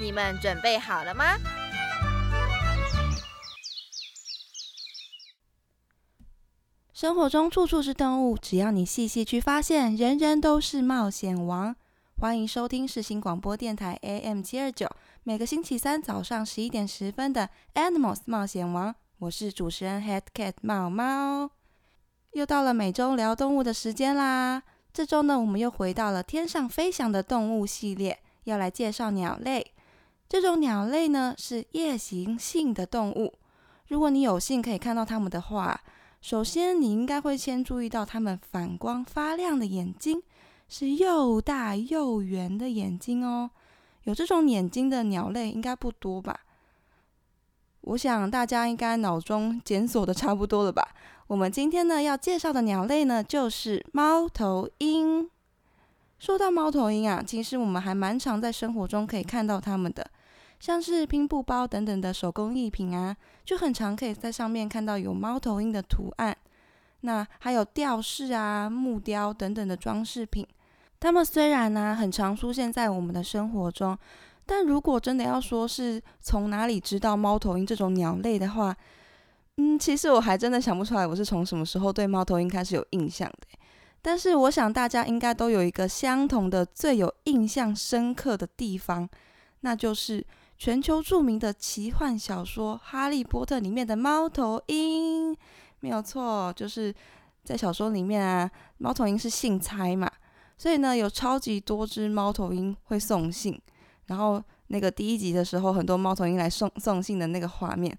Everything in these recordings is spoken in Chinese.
你们准备好了吗？生活中处处是动物，只要你细细去发现，人人都是冒险王。欢迎收听世新广播电台 AM 七二九，每个星期三早上十一点十分的 Animals 冒险王，我是主持人 Head Cat 猫猫。又到了每周聊动物的时间啦！这周呢，我们又回到了天上飞翔的动物系列，要来介绍鸟类。这种鸟类呢是夜行性的动物。如果你有幸可以看到它们的话，首先你应该会先注意到它们反光发亮的眼睛。是又大又圆的眼睛哦，有这种眼睛的鸟类应该不多吧？我想大家应该脑中检索的差不多了吧？我们今天呢要介绍的鸟类呢就是猫头鹰。说到猫头鹰啊，其实我们还蛮常在生活中可以看到它们的，像是拼布包等等的手工艺品啊，就很常可以在上面看到有猫头鹰的图案。那还有吊饰啊、木雕等等的装饰品。它们虽然呢很常出现在我们的生活中，但如果真的要说是从哪里知道猫头鹰这种鸟类的话，嗯，其实我还真的想不出来我是从什么时候对猫头鹰开始有印象的。但是我想大家应该都有一个相同的最有印象深刻的地方，那就是全球著名的奇幻小说《哈利波特》里面的猫头鹰。没有错，就是在小说里面啊，猫头鹰是姓猜嘛。所以呢，有超级多只猫头鹰会送信，然后那个第一集的时候，很多猫头鹰来送送信的那个画面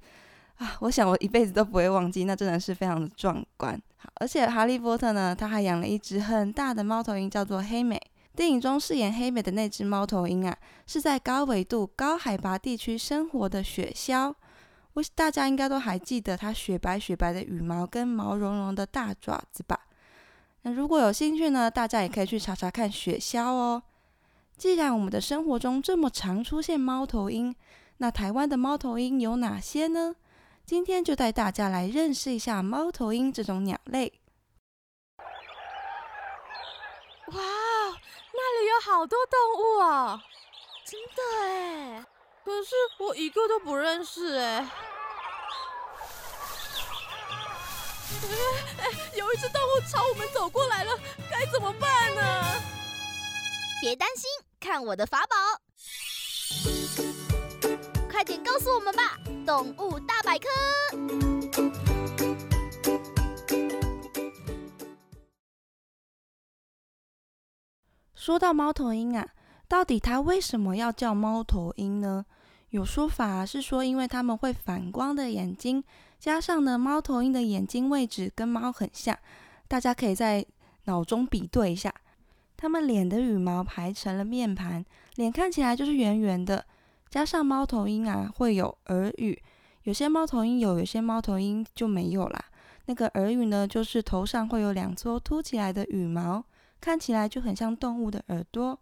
啊，我想我一辈子都不会忘记，那真的是非常的壮观。好，而且哈利波特呢，他还养了一只很大的猫头鹰，叫做黑美。电影中饰演黑美的那只猫头鹰啊，是在高纬度、高海拔地区生活的雪鸮。我大家应该都还记得它雪白雪白的羽毛跟毛茸茸的大爪子吧？那如果有兴趣呢，大家也可以去查查看雪鸮哦。既然我们的生活中这么常出现猫头鹰，那台湾的猫头鹰有哪些呢？今天就带大家来认识一下猫头鹰这种鸟类。哇，那里有好多动物啊！真的哎，可是我一个都不认识哎。哎，有一只动物朝我们走过来了，该怎么办呢？别担心，看我的法宝！快点告诉我们吧，动物大百科。说到猫头鹰啊，到底它为什么要叫猫头鹰呢？有说法是说，因为它们会反光的眼睛。加上呢，猫头鹰的眼睛位置跟猫很像，大家可以在脑中比对一下。它们脸的羽毛排成了面盘，脸看起来就是圆圆的。加上猫头鹰啊会有耳羽，有些猫头鹰有，有些猫头鹰就没有啦。那个耳羽呢，就是头上会有两撮凸起来的羽毛，看起来就很像动物的耳朵。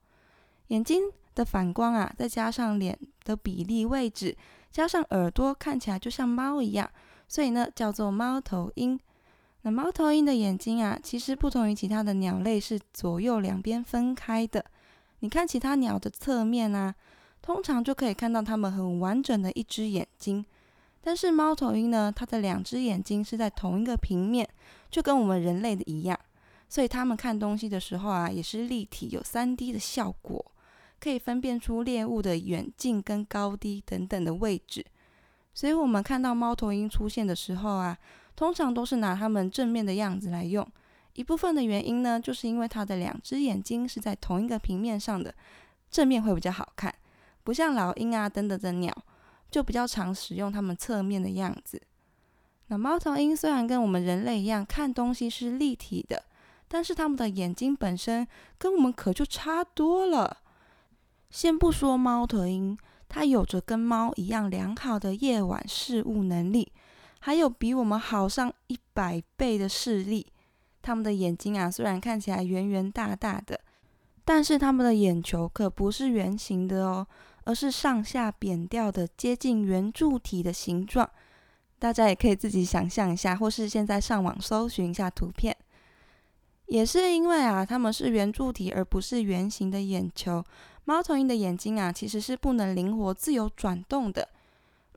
眼睛的反光啊，再加上脸的比例位置，加上耳朵看起来就像猫一样。所以呢，叫做猫头鹰。那猫头鹰的眼睛啊，其实不同于其他的鸟类，是左右两边分开的。你看其他鸟的侧面啊，通常就可以看到它们很完整的一只眼睛。但是猫头鹰呢，它的两只眼睛是在同一个平面，就跟我们人类的一样。所以他们看东西的时候啊，也是立体，有三 D 的效果，可以分辨出猎物的远近跟高低等等的位置。所以，我们看到猫头鹰出现的时候啊，通常都是拿它们正面的样子来用。一部分的原因呢，就是因为它的两只眼睛是在同一个平面上的，正面会比较好看。不像老鹰啊等等的鸟，就比较常使用它们侧面的样子。那猫头鹰虽然跟我们人类一样看东西是立体的，但是它们的眼睛本身跟我们可就差多了。先不说猫头鹰。它有着跟猫一样良好的夜晚视物能力，还有比我们好上一百倍的视力。它们的眼睛啊，虽然看起来圆圆大大的，但是它们的眼球可不是圆形的哦，而是上下扁掉的，接近圆柱体的形状。大家也可以自己想象一下，或是现在上网搜寻一下图片。也是因为啊，它们是圆柱体而不是圆形的眼球，猫头鹰的眼睛啊，其实是不能灵活自由转动的。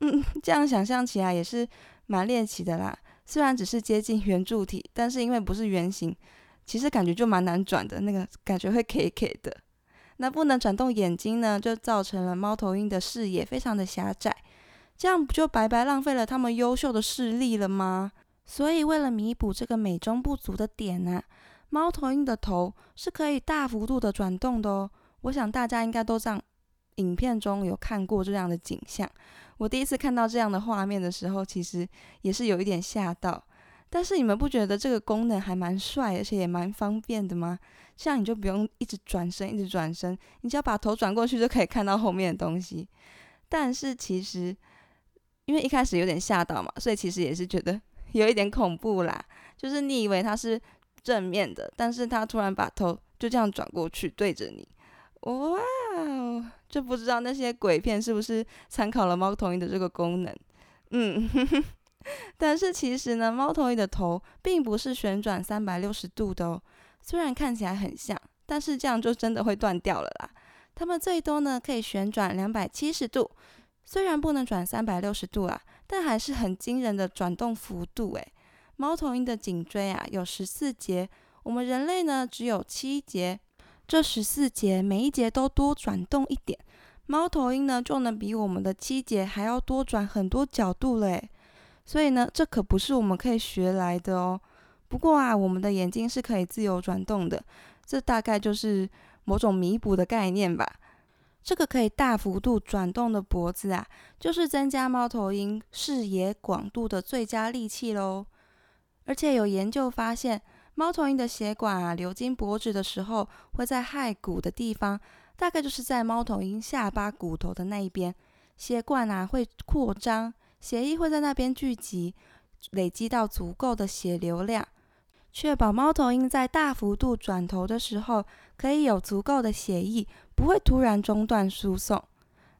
嗯，这样想象起来也是蛮猎奇的啦。虽然只是接近圆柱体，但是因为不是圆形，其实感觉就蛮难转的，那个感觉会 K K 的。那不能转动眼睛呢，就造成了猫头鹰的视野非常的狭窄，这样不就白白浪费了它们优秀的视力了吗？所以为了弥补这个美中不足的点呢。猫头鹰的头是可以大幅度的转动的哦，我想大家应该都在影片中有看过这样的景象。我第一次看到这样的画面的时候，其实也是有一点吓到。但是你们不觉得这个功能还蛮帅，而且也蛮方便的吗？这样你就不用一直转身，一直转身，你只要把头转过去就可以看到后面的东西。但是其实因为一开始有点吓到嘛，所以其实也是觉得 有一点恐怖啦。就是你以为它是。正面的，但是他突然把头就这样转过去对着你，哇哦！就不知道那些鬼片是不是参考了猫头鹰的这个功能，嗯，但是其实呢，猫头鹰的头并不是旋转三百六十度的哦，虽然看起来很像，但是这样就真的会断掉了啦。它们最多呢可以旋转两百七十度，虽然不能转三百六十度啊，但还是很惊人的转动幅度诶。猫头鹰的颈椎啊有十四节，我们人类呢只有七节。这十四节每一节都多转动一点，猫头鹰呢就能比我们的七节还要多转很多角度嘞。所以呢，这可不是我们可以学来的哦。不过啊，我们的眼睛是可以自由转动的，这大概就是某种弥补的概念吧。这个可以大幅度转动的脖子啊，就是增加猫头鹰视野广度的最佳利器喽。而且有研究发现，猫头鹰的血管啊流经脖子的时候，会在骸骨的地方，大概就是在猫头鹰下巴骨头的那一边，血管啊会扩张，血液会在那边聚集，累积到足够的血流量，确保猫头鹰在大幅度转头的时候，可以有足够的血液，不会突然中断输送。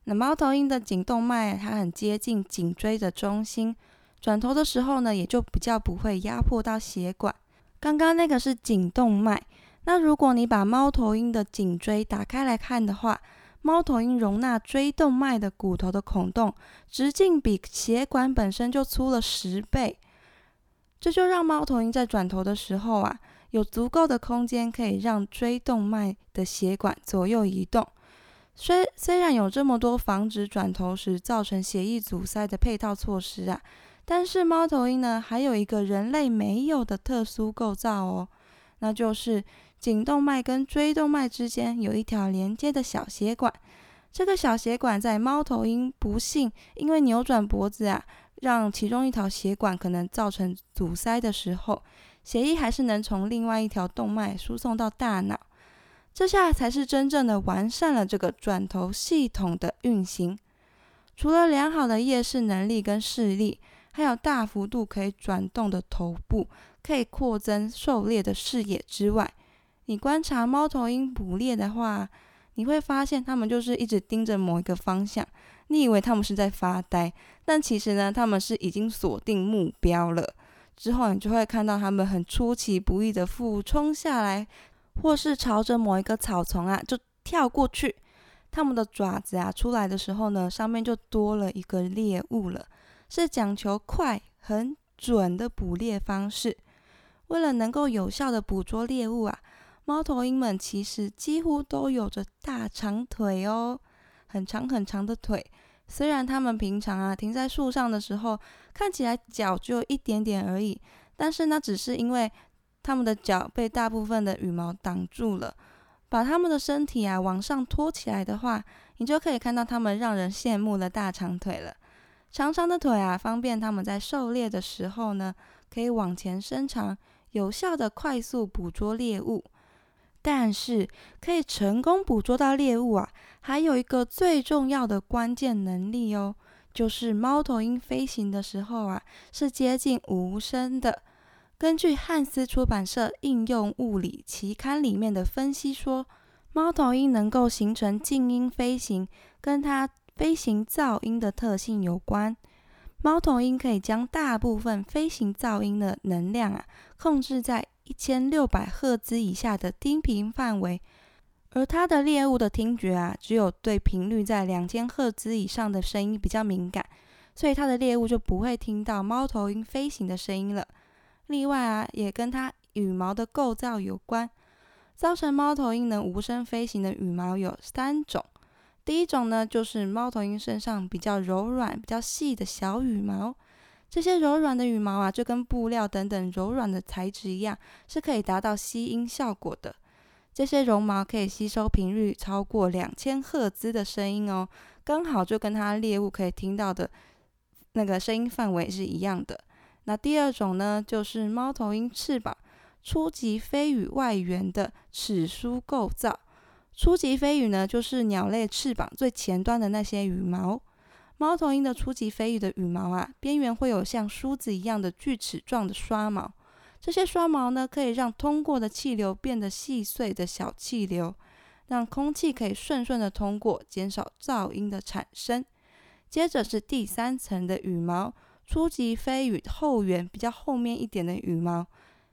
那猫头鹰的颈动脉，它很接近颈椎的中心。转头的时候呢，也就比较不会压迫到血管。刚刚那个是颈动脉，那如果你把猫头鹰的颈椎打开来看的话，猫头鹰容纳椎动脉的骨头的孔洞直径比血管本身就粗了十倍，这就让猫头鹰在转头的时候啊，有足够的空间可以让椎动脉的血管左右移动。虽虽然有这么多防止转头时造成血液阻塞的配套措施啊。但是猫头鹰呢，还有一个人类没有的特殊构造哦，那就是颈动脉跟椎动脉之间有一条连接的小血管。这个小血管在猫头鹰不幸因为扭转脖子啊，让其中一条血管可能造成阻塞的时候，血液还是能从另外一条动脉输送到大脑。这下才是真正的完善了这个转头系统的运行。除了良好的夜视能力跟视力。还有大幅度可以转动的头部，可以扩增狩猎的视野之外，你观察猫头鹰捕猎的话，你会发现它们就是一直盯着某一个方向。你以为它们是在发呆，但其实呢，它们是已经锁定目标了。之后你就会看到它们很出其不意的俯冲下来，或是朝着某一个草丛啊就跳过去。它们的爪子啊出来的时候呢，上面就多了一个猎物了。是讲求快、很准的捕猎方式。为了能够有效的捕捉猎物啊，猫头鹰们其实几乎都有着大长腿哦，很长很长的腿。虽然它们平常啊停在树上的时候，看起来脚就一点点而已，但是那只是因为它们的脚被大部分的羽毛挡住了。把它们的身体啊往上托起来的话，你就可以看到它们让人羡慕的大长腿了。长长的腿啊，方便它们在狩猎的时候呢，可以往前伸长，有效的快速捕捉猎物。但是可以成功捕捉到猎物啊，还有一个最重要的关键能力哦，就是猫头鹰飞行的时候啊，是接近无声的。根据汉斯出版社应用物理期刊里面的分析说，猫头鹰能够形成静音飞行，跟它飞行噪音的特性有关。猫头鹰可以将大部分飞行噪音的能量啊，控制在。一千六百赫兹以下的低频范围，而它的猎物的听觉啊，只有对频率在两千赫兹以上的声音比较敏感，所以它的猎物就不会听到猫头鹰飞行的声音了。另外啊，也跟它羽毛的构造有关。造成猫头鹰能无声飞行的羽毛有三种，第一种呢，就是猫头鹰身上比较柔软、比较细的小羽毛。这些柔软的羽毛啊，就跟布料等等柔软的材质一样，是可以达到吸音效果的。这些绒毛可以吸收频率超过两千赫兹的声音哦，刚好就跟它猎物可以听到的那个声音范围是一样的。那第二种呢，就是猫头鹰翅膀初级飞羽外缘的齿梳构造。初级飞羽呢，就是鸟类翅膀最前端的那些羽毛。猫头鹰的初级飞羽的羽毛啊，边缘会有像梳子一样的锯齿状的刷毛。这些刷毛呢，可以让通过的气流变得细碎的小气流，让空气可以顺顺的通过，减少噪音的产生。接着是第三层的羽毛，初级飞羽后缘比较后面一点的羽毛。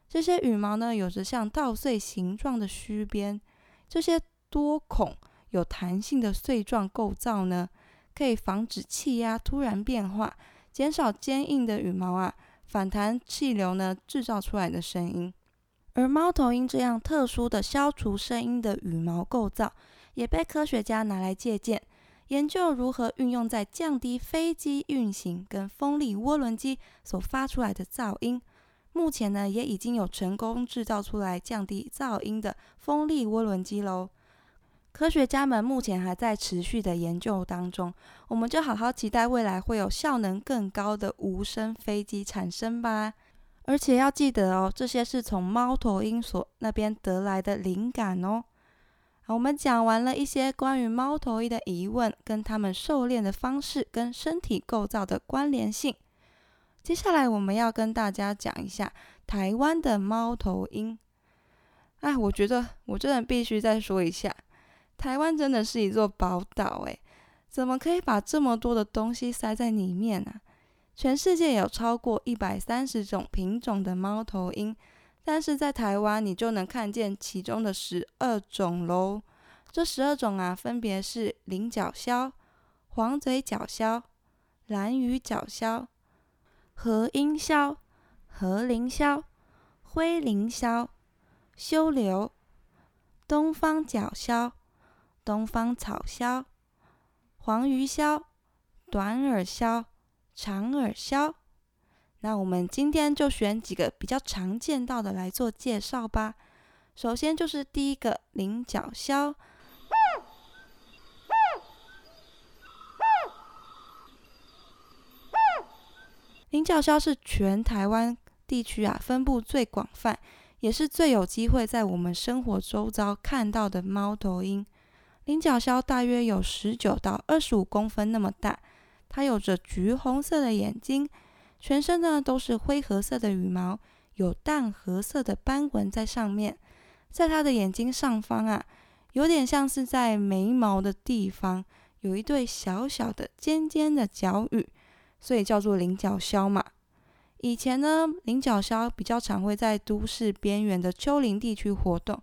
这些羽毛呢，有着像稻穗形状的须边。这些多孔有弹性的碎状构造呢。可以防止气压突然变化，减少坚硬的羽毛啊反弹气流呢制造出来的声音。而猫头鹰这样特殊的消除声音的羽毛构造，也被科学家拿来借鉴，研究如何运用在降低飞机运行跟风力涡轮机所发出来的噪音。目前呢，也已经有成功制造出来降低噪音的风力涡轮机喽。科学家们目前还在持续的研究当中，我们就好好期待未来会有效能更高的无声飞机产生吧。而且要记得哦，这些是从猫头鹰所那边得来的灵感哦。好，我们讲完了一些关于猫头鹰的疑问，跟它们狩猎的方式跟身体构造的关联性。接下来我们要跟大家讲一下台湾的猫头鹰。哎，我觉得我真的必须再说一下。台湾真的是一座宝岛诶，怎么可以把这么多的东西塞在里面呢？全世界有超过一百三十种品种的猫头鹰，但是在台湾你就能看见其中的十二种喽。这十二种啊，分别是菱角鸮、黄嘴角鸮、蓝羽角鸮、和鹰鸮、和林鸮、灰林鸮、修留、东方角鸮。东方草鸮、黄鱼鸮、短耳鸮、长耳鸮。那我们今天就选几个比较常见到的来做介绍吧。首先就是第一个菱角鸮。菱角鸮是全台湾地区啊分布最广泛，也是最有机会在我们生活周遭看到的猫头鹰。菱角鸮大约有十九到二十五公分那么大，它有着橘红色的眼睛，全身呢都是灰褐色的羽毛，有淡褐色的斑纹在上面。在它的眼睛上方啊，有点像是在眉毛的地方，有一对小小的尖尖的角羽，所以叫做菱角鸮嘛。以前呢，菱角鸮比较常会在都市边缘的丘陵地区活动。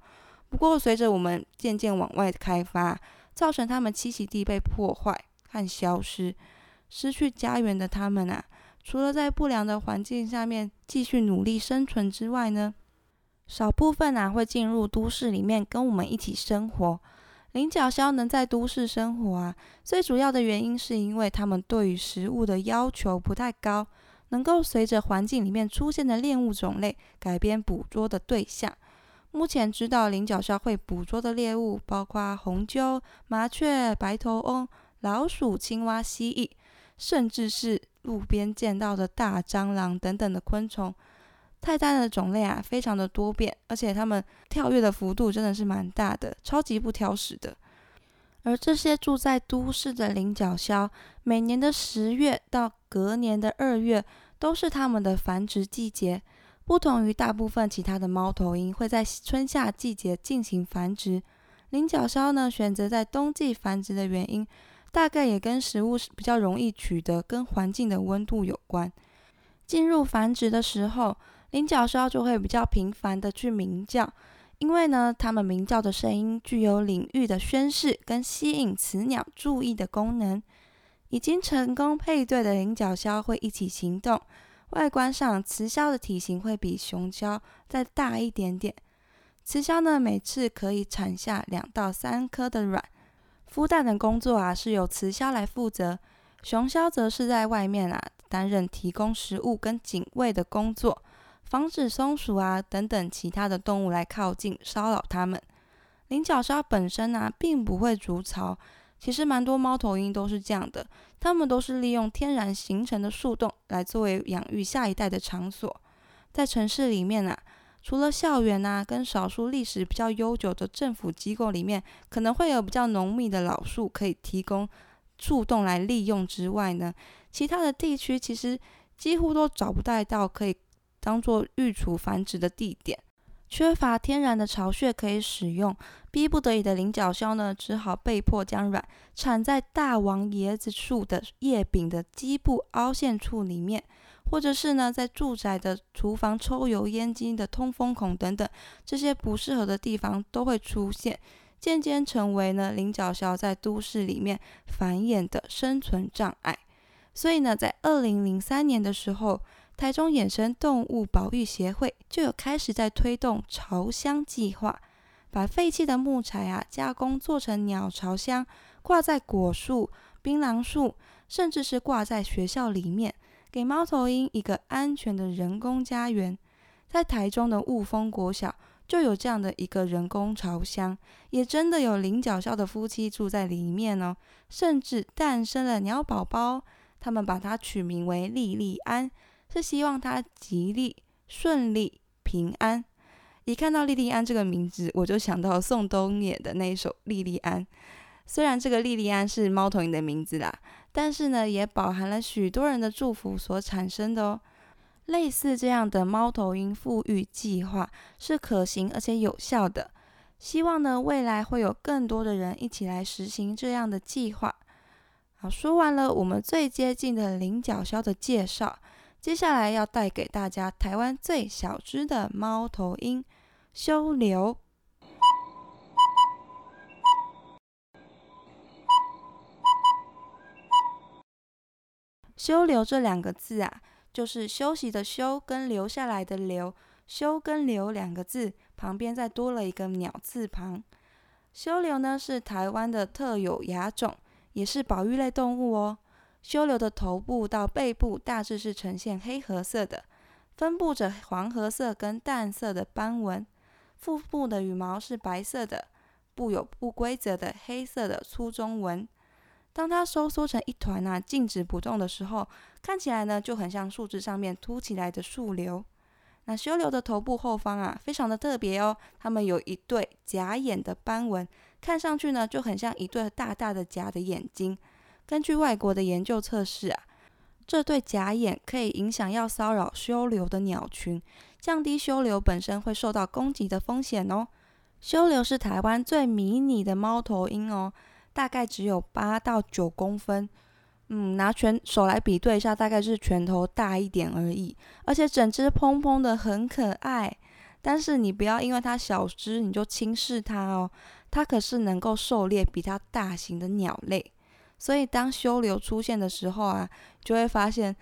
不过，随着我们渐渐往外开发，造成它们栖息地被破坏和消失，失去家园的它们啊，除了在不良的环境下面继续努力生存之外呢，少部分啊会进入都市里面跟我们一起生活。菱角鸮能在都市生活啊，最主要的原因是因为它们对于食物的要求不太高，能够随着环境里面出现的猎物种类改变捕捉的对象。目前知道菱角鸮会捕捉的猎物包括红鸠、麻雀、白头翁、老鼠、青蛙、蜥蜴，甚至是路边见到的大蟑螂等等的昆虫。泰丹的种类啊，非常的多变，而且它们跳跃的幅度真的是蛮大的，超级不挑食的。而这些住在都市的菱角鸮，每年的十月到隔年的二月，都是它们的繁殖季节。不同于大部分其他的猫头鹰会在春夏季节进行繁殖，菱角鸮呢选择在冬季繁殖的原因，大概也跟食物比较容易取得，跟环境的温度有关。进入繁殖的时候，菱角鸮就会比较频繁的去鸣叫。因为呢，它们鸣叫的声音具有领域的宣示跟吸引雌鸟注意的功能。已经成功配对的菱角鸮会一起行动。外观上，雌枭的体型会比雄枭再大一点点。雌枭呢，每次可以产下两到三颗的卵。孵蛋的工作啊，是由雌枭来负责，雄枭则是在外面啊担任提供食物跟警卫的工作。防止松鼠啊等等其他的动物来靠近骚扰它们。菱角鸮本身呢，并不会筑巢。其实蛮多猫头鹰都是这样的，它们都是利用天然形成的树洞来作为养育下一代的场所。在城市里面啊，除了校园啊跟少数历史比较悠久的政府机构里面，可能会有比较浓密的老树可以提供树洞来利用之外呢，其他的地区其实几乎都找不到可以。当做育雏繁殖的地点，缺乏天然的巢穴可以使用，逼不得已的菱角鸮呢，只好被迫将卵产在大王椰子树的叶柄的基部凹陷处里面，或者是呢，在住宅的厨房抽油烟机的通风孔等等这些不适合的地方都会出现，渐渐成为呢菱角鸮在都市里面繁衍的生存障碍。所以呢，在二零零三年的时候。台中野生动物保育协会就有开始在推动巢箱计划，把废弃的木材啊加工做成鸟巢箱，挂在果树、槟榔树，甚至是挂在学校里面，给猫头鹰一个安全的人工家园。在台中的雾峰国小就有这样的一个人工巢箱，也真的有菱角校的夫妻住在里面哦，甚至诞生了鸟宝宝，他们把它取名为莉莉安。是希望他吉利、顺利、平安。一看到莉莉安这个名字，我就想到宋冬野的那一首《莉莉安》。虽然这个莉莉安是猫头鹰的名字啦，但是呢，也饱含了许多人的祝福所产生的哦。类似这样的猫头鹰富裕计划是可行而且有效的。希望呢，未来会有更多的人一起来实行这样的计划。好，说完了我们最接近的菱角鸮的介绍。接下来要带给大家台湾最小只的猫头鹰——修流。修流这两个字啊，就是休息的休跟留下来的留。休跟留两个字旁边再多了一个鸟字旁。修流呢是台湾的特有亚种，也是保育类动物哦。修流的头部到背部大致是呈现黑褐色的，分布着黄褐色跟淡色的斑纹。腹部的羽毛是白色的，布有不规则的黑色的粗中纹。当它收缩成一团啊，静止不动的时候，看起来呢就很像树枝上面凸起来的树瘤。那修流的头部后方啊，非常的特别哦，它们有一对假眼的斑纹，看上去呢就很像一对大大的假的眼睛。根据外国的研究测试啊，这对假眼可以影响要骚扰修流的鸟群，降低修流本身会受到攻击的风险哦。修流是台湾最迷你的猫头鹰哦，大概只有八到九公分，嗯，拿拳手来比对一下，大概是拳头大一点而已。而且整只蓬蓬的，很可爱。但是你不要因为它小只你就轻视它哦，它可是能够狩猎比它大型的鸟类。所以，当修流出现的时候啊，就会发现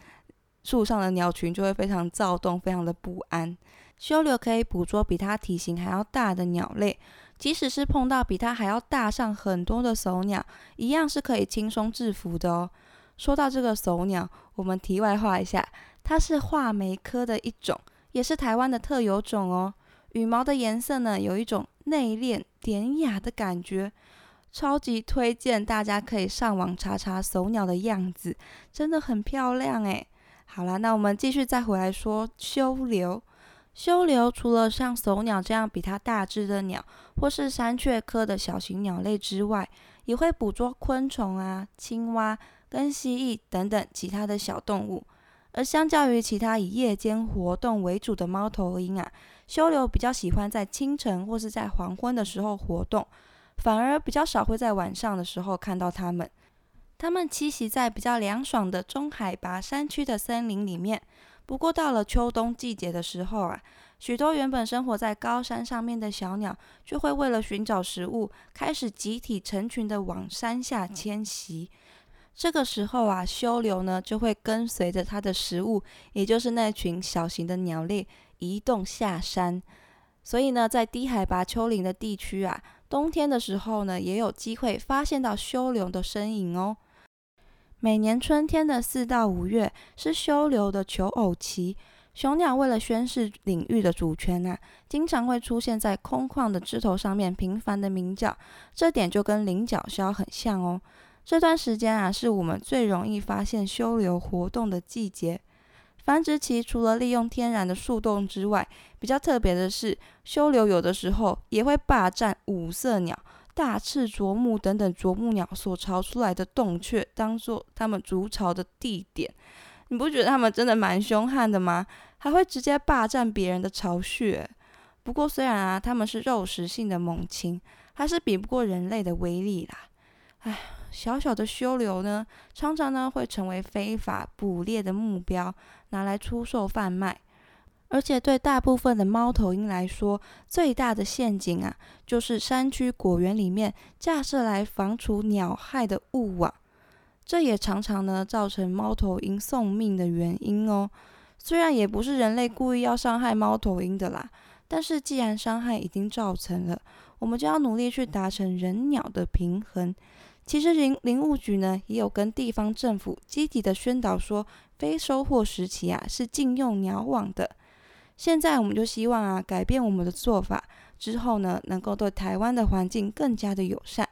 树上的鸟群就会非常躁动，非常的不安。修流可以捕捉比它体型还要大的鸟类，即使是碰到比它还要大上很多的手鸟，一样是可以轻松制服的哦。说到这个手鸟，我们题外话一下，它是画眉科的一种，也是台湾的特有种哦。羽毛的颜色呢，有一种内敛典雅的感觉。超级推荐，大家可以上网查查手鸟的样子，真的很漂亮诶。好了，那我们继续再回来说修流。修流除了像手鸟这样比它大只的鸟，或是山雀科的小型鸟类之外，也会捕捉昆虫啊、青蛙跟蜥蜴等等其他的小动物。而相较于其他以夜间活动为主的猫头鹰啊，修流比较喜欢在清晨或是在黄昏的时候活动，反而比较少会在晚上的时候看到它们。它们栖息在比较凉爽的中海拔山区的森林里面。不过到了秋冬季节的时候啊，许多原本生活在高山上面的小鸟，就会为了寻找食物，开始集体成群的往山下迁徙。这个时候啊，修流呢就会跟随着它的食物，也就是那群小型的鸟类移动下山。所以呢，在低海拔丘陵的地区啊，冬天的时候呢，也有机会发现到修流的身影哦。每年春天的四到五月是修流的求偶期，雄鸟为了宣示领域的主权啊，经常会出现在空旷的枝头上面频繁的鸣叫，这点就跟菱角鸮很像哦。这段时间啊，是我们最容易发现修流活动的季节。繁殖期除了利用天然的树洞之外，比较特别的是，修流有的时候也会霸占五色鸟、大翅啄木等等啄木鸟所巢出来的洞穴，当做它们筑巢的地点。你不觉得它们真的蛮凶悍的吗？还会直接霸占别人的巢穴。不过虽然啊，它们是肉食性的猛禽，还是比不过人类的威力啦。唉。小小的修流呢，常常呢会成为非法捕猎的目标，拿来出售贩卖。而且对大部分的猫头鹰来说，最大的陷阱啊，就是山区果园里面架设来防除鸟害的雾网。这也常常呢造成猫头鹰送命的原因哦。虽然也不是人类故意要伤害猫头鹰的啦，但是既然伤害已经造成了，我们就要努力去达成人鸟的平衡。其实林林务局呢也有跟地方政府积极的宣导说，非收获时期啊是禁用鸟网的。现在我们就希望啊改变我们的做法之后呢，能够对台湾的环境更加的友善。